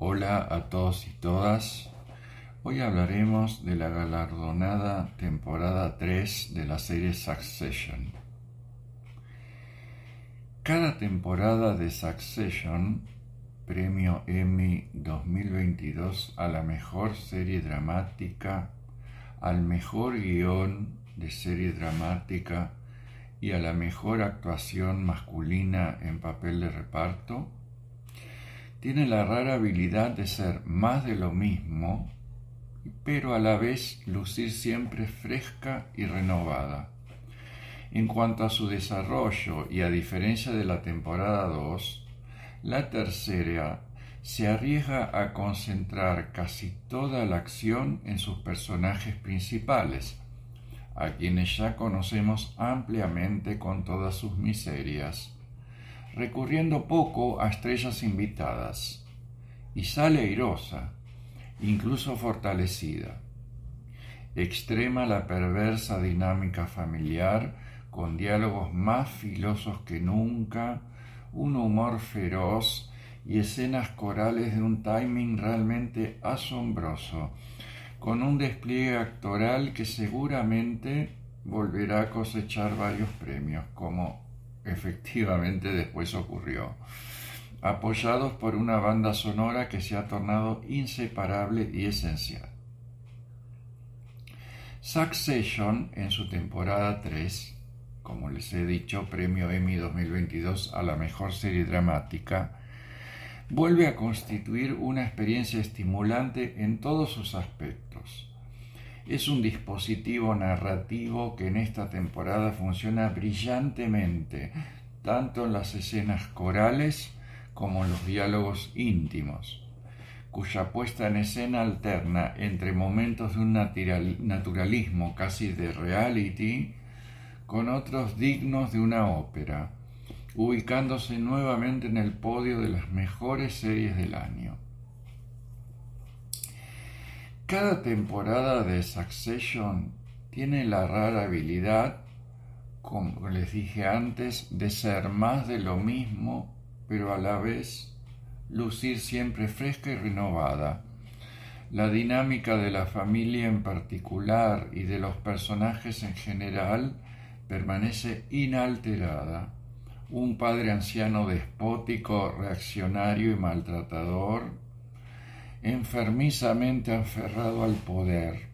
Hola a todos y todas. Hoy hablaremos de la galardonada temporada 3 de la serie Succession. Cada temporada de Succession, premio Emmy 2022 a la mejor serie dramática, al mejor guion de serie dramática y a la mejor actuación masculina en papel de reparto, tiene la rara habilidad de ser más de lo mismo, pero a la vez lucir siempre fresca y renovada. En cuanto a su desarrollo y a diferencia de la temporada 2, la tercera se arriesga a concentrar casi toda la acción en sus personajes principales, a quienes ya conocemos ampliamente con todas sus miserias recurriendo poco a estrellas invitadas, y sale airosa, incluso fortalecida. Extrema la perversa dinámica familiar, con diálogos más filosos que nunca, un humor feroz y escenas corales de un timing realmente asombroso, con un despliegue actoral que seguramente volverá a cosechar varios premios, como efectivamente después ocurrió, apoyados por una banda sonora que se ha tornado inseparable y esencial. Succession, en su temporada 3, como les he dicho, premio Emmy 2022 a la mejor serie dramática, vuelve a constituir una experiencia estimulante en todos sus aspectos es un dispositivo narrativo que en esta temporada funciona brillantemente, tanto en las escenas corales como en los diálogos íntimos, cuya puesta en escena alterna entre momentos de un naturalismo casi de reality con otros dignos de una ópera, ubicándose nuevamente en el podio de las mejores series del año. Cada temporada de Succession tiene la rara habilidad, como les dije antes, de ser más de lo mismo, pero a la vez lucir siempre fresca y renovada. La dinámica de la familia en particular y de los personajes en general permanece inalterada. Un padre anciano despótico, reaccionario y maltratador, enfermizamente aferrado al poder,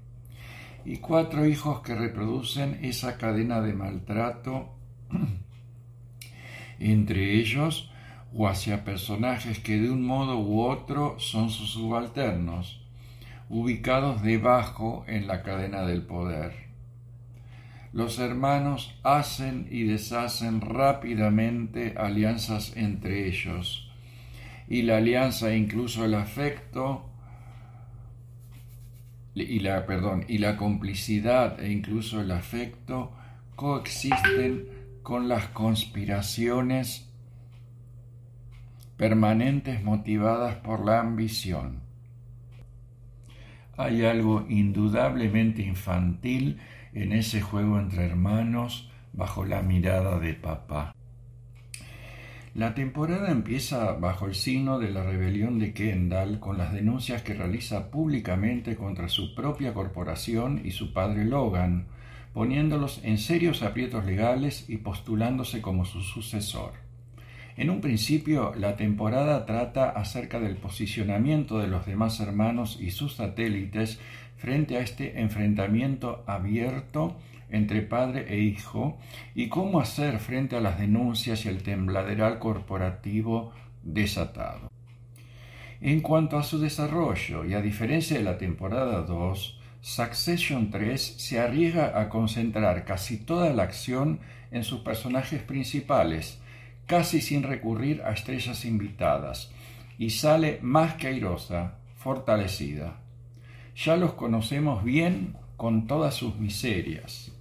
y cuatro hijos que reproducen esa cadena de maltrato entre ellos o hacia personajes que de un modo u otro son sus subalternos, ubicados debajo en la cadena del poder. Los hermanos hacen y deshacen rápidamente alianzas entre ellos, y la alianza e incluso el afecto y la perdón y la complicidad e incluso el afecto coexisten con las conspiraciones permanentes motivadas por la ambición. Hay algo indudablemente infantil en ese juego entre hermanos bajo la mirada de papá. La temporada empieza bajo el signo de la rebelión de Kendall con las denuncias que realiza públicamente contra su propia corporación y su padre Logan, poniéndolos en serios aprietos legales y postulándose como su sucesor. En un principio, la temporada trata acerca del posicionamiento de los demás hermanos y sus satélites frente a este enfrentamiento abierto entre padre e hijo y cómo hacer frente a las denuncias y el tembladeral corporativo desatado. En cuanto a su desarrollo, y a diferencia de la temporada 2, Succession 3 se arriesga a concentrar casi toda la acción en sus personajes principales, casi sin recurrir a estrellas invitadas, y sale más que airosa, fortalecida. Ya los conocemos bien con todas sus miserias,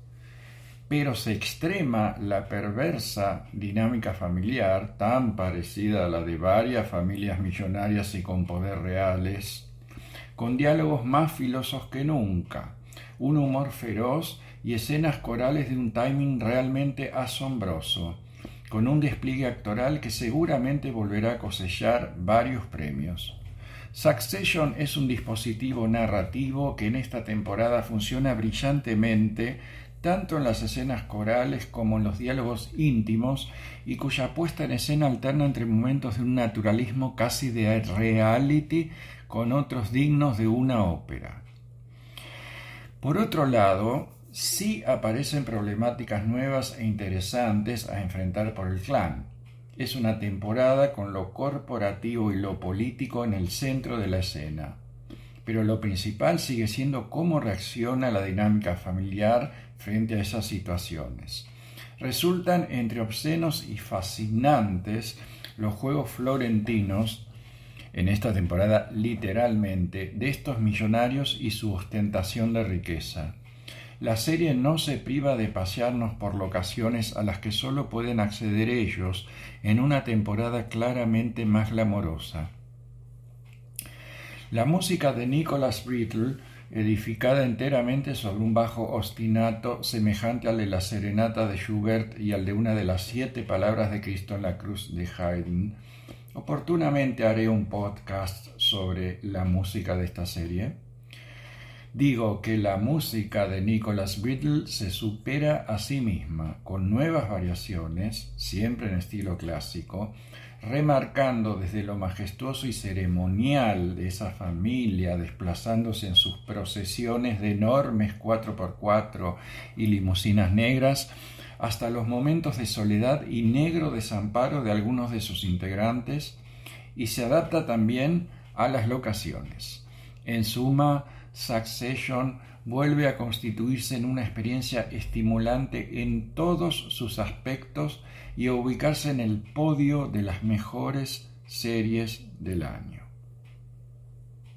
pero se extrema la perversa dinámica familiar, tan parecida a la de varias familias millonarias y con poder reales, con diálogos más filosos que nunca, un humor feroz y escenas corales de un timing realmente asombroso, con un despliegue actoral que seguramente volverá a cosechar varios premios. Succession es un dispositivo narrativo que en esta temporada funciona brillantemente tanto en las escenas corales como en los diálogos íntimos y cuya puesta en escena alterna entre momentos de un naturalismo casi de reality con otros dignos de una ópera. Por otro lado, sí aparecen problemáticas nuevas e interesantes a enfrentar por el clan. Es una temporada con lo corporativo y lo político en el centro de la escena pero lo principal sigue siendo cómo reacciona la dinámica familiar frente a esas situaciones. Resultan entre obscenos y fascinantes los juegos florentinos en esta temporada literalmente de estos millonarios y su ostentación de riqueza. La serie no se priva de pasearnos por locaciones a las que solo pueden acceder ellos en una temporada claramente más glamorosa. La música de Nicholas Brittle, edificada enteramente sobre un bajo ostinato semejante al de la serenata de Schubert y al de una de las siete palabras de Cristo en la cruz de Haydn, oportunamente haré un podcast sobre la música de esta serie. Digo que la música de Nicholas Brittle se supera a sí misma, con nuevas variaciones, siempre en estilo clásico, remarcando desde lo majestuoso y ceremonial de esa familia, desplazándose en sus procesiones de enormes 4x4 y limusinas negras, hasta los momentos de soledad y negro desamparo de algunos de sus integrantes, y se adapta también a las locaciones. En suma, Succession vuelve a constituirse en una experiencia estimulante en todos sus aspectos y a ubicarse en el podio de las mejores series del año.